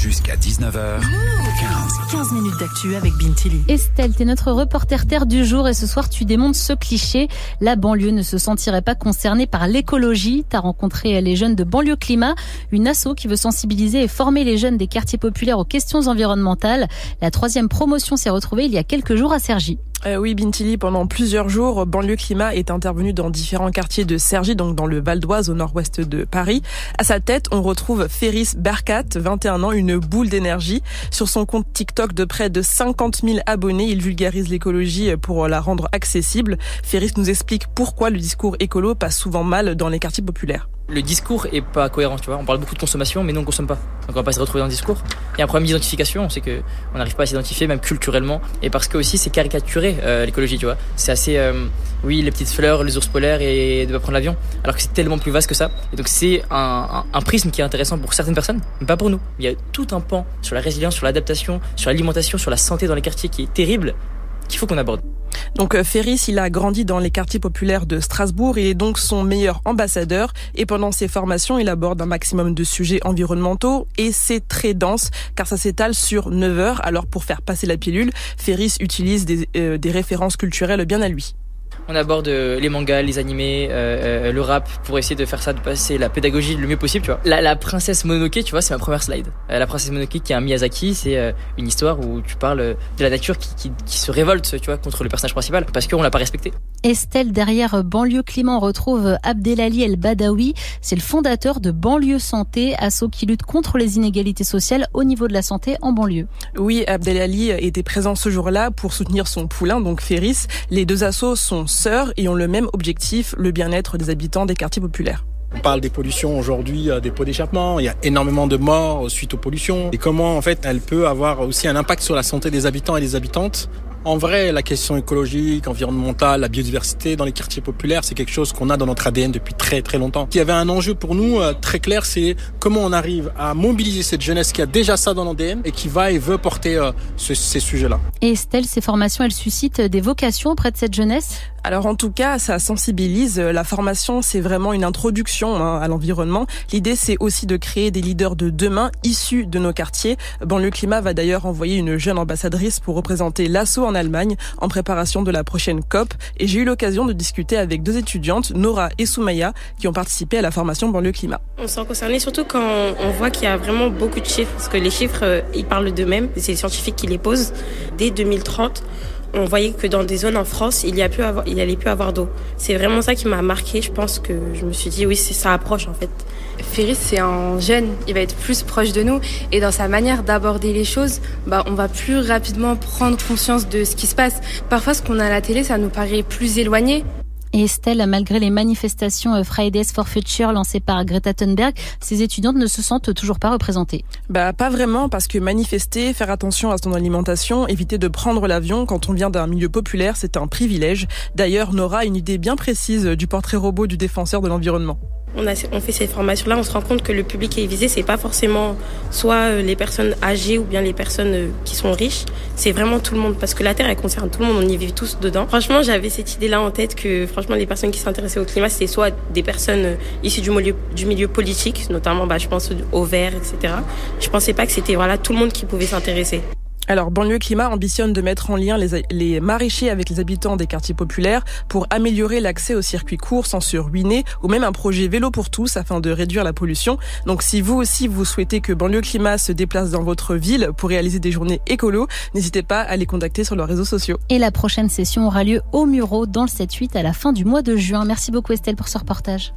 Jusqu'à 19h. 15. 15 minutes d'actu avec Bintili. Estelle, t'es notre reporter terre du jour et ce soir tu démontes ce cliché. La banlieue ne se sentirait pas concernée par l'écologie. T'as rencontré les jeunes de Banlieue Climat, une asso qui veut sensibiliser et former les jeunes des quartiers populaires aux questions environnementales. La troisième promotion s'est retrouvée il y a quelques jours à Cergy. Euh, oui, Bintili, pendant plusieurs jours, Banlieue Climat est intervenu dans différents quartiers de Cergy, donc dans le Val d'Oise, au nord-ouest de Paris. À sa tête, on retrouve Ferris Berkat, 21 ans, une boule d'énergie. Sur son compte TikTok de près de 50 000 abonnés, il vulgarise l'écologie pour la rendre accessible. Ferris nous explique pourquoi le discours écolo passe souvent mal dans les quartiers populaires le discours est pas cohérent, tu vois. On parle beaucoup de consommation, mais nous on consomme pas. Donc on va pas se retrouver dans le discours. Il y a un problème d'identification, on sait que on n'arrive pas à s'identifier, même culturellement, et parce que aussi c'est caricaturé euh, l'écologie, tu vois. C'est assez, euh, oui, les petites fleurs, les ours polaires et de pas prendre l'avion, alors que c'est tellement plus vaste que ça. Et donc c'est un, un, un, prisme qui est intéressant pour certaines personnes, mais pas pour nous. Il y a tout un pan sur la résilience, sur l'adaptation, sur l'alimentation, sur la santé dans les quartiers qui est terrible, qu'il faut qu'on aborde. Donc euh, Ferris, il a grandi dans les quartiers populaires de Strasbourg, il est donc son meilleur ambassadeur et pendant ses formations, il aborde un maximum de sujets environnementaux et c'est très dense car ça s'étale sur 9 heures. Alors pour faire passer la pilule, Ferris utilise des, euh, des références culturelles bien à lui on aborde euh, les mangas, les animés, euh, euh, le rap pour essayer de faire ça, de passer la pédagogie le mieux possible, tu vois. La, princesse Mononoke, tu vois, c'est ma première slide. la princesse Mononoke qui est un Miyazaki, c'est une histoire où tu parles de la nature qui, qui, qui, se révolte, tu vois, contre le personnage principal parce qu'on l'a pas respecté. Estelle, derrière Banlieue Climat, on retrouve Abdelali El Badawi. C'est le fondateur de Banlieue Santé, asso qui lutte contre les inégalités sociales au niveau de la santé en banlieue. Oui, Abdelali était présent ce jour-là pour soutenir son poulain, donc Ferris. Les deux assos sont sœurs et ont le même objectif, le bien-être des habitants des quartiers populaires. On parle des pollutions aujourd'hui, des pots d'échappement. Il y a énormément de morts suite aux pollutions. Et comment, en fait, elle peut avoir aussi un impact sur la santé des habitants et des habitantes en vrai, la question écologique, environnementale, la biodiversité dans les quartiers populaires, c'est quelque chose qu'on a dans notre ADN depuis très très longtemps. Il y avait un enjeu pour nous euh, très clair, c'est comment on arrive à mobiliser cette jeunesse qui a déjà ça dans l'ADN et qui va et veut porter euh, ce, ces sujets-là. Et Estelle, ces formations, elles suscitent des vocations auprès de cette jeunesse? Alors en tout cas, ça sensibilise. La formation, c'est vraiment une introduction hein, à l'environnement. L'idée, c'est aussi de créer des leaders de demain issus de nos quartiers. Banlieue Climat va d'ailleurs envoyer une jeune ambassadrice pour représenter l'assaut en Allemagne en préparation de la prochaine COP. Et j'ai eu l'occasion de discuter avec deux étudiantes, Nora et Soumaya, qui ont participé à la formation Banlieue Climat. On s'en concerne surtout quand on voit qu'il y a vraiment beaucoup de chiffres, parce que les chiffres, euh, ils parlent d'eux-mêmes. C'est les scientifiques qui les posent. Dès 2030, on voyait que dans des zones en France, il y a plus avoir, il allait plus avoir d'eau. C'est vraiment ça qui m'a marqué. Je pense que je me suis dit oui, c'est ça approche en fait. Ferris, c'est un jeune, il va être plus proche de nous et dans sa manière d'aborder les choses, bah, on va plus rapidement prendre conscience de ce qui se passe. Parfois, ce qu'on a à la télé, ça nous paraît plus éloigné, et Estelle, malgré les manifestations euh, Fridays for Future lancées par Greta Thunberg, ces étudiantes ne se sentent toujours pas représentées. Bah pas vraiment, parce que manifester, faire attention à son alimentation, éviter de prendre l'avion quand on vient d'un milieu populaire, c'est un privilège. D'ailleurs, Nora a une idée bien précise du portrait robot du défenseur de l'environnement on, fait cette formation-là, on se rend compte que le public qui est visé, c'est pas forcément soit euh, les personnes âgées ou bien les personnes euh, qui sont riches, c'est vraiment tout le monde parce que la Terre elle concerne tout le monde, on y vit tous dedans. Franchement, j'avais cette idée-là en tête que franchement les personnes qui s'intéressaient au climat, c'était soit des personnes euh, issues du milieu, du milieu politique, notamment bah, je pense au vert, etc. Je pensais pas que c'était voilà tout le monde qui pouvait s'intéresser. Alors, Banlieue Climat ambitionne de mettre en lien les, maraîchers avec les habitants des quartiers populaires pour améliorer l'accès aux circuits courts sans se ruiner ou même un projet vélo pour tous afin de réduire la pollution. Donc, si vous aussi vous souhaitez que Banlieue Climat se déplace dans votre ville pour réaliser des journées écolo, n'hésitez pas à les contacter sur leurs réseaux sociaux. Et la prochaine session aura lieu au Muro dans le 7-8 à la fin du mois de juin. Merci beaucoup Estelle pour ce reportage.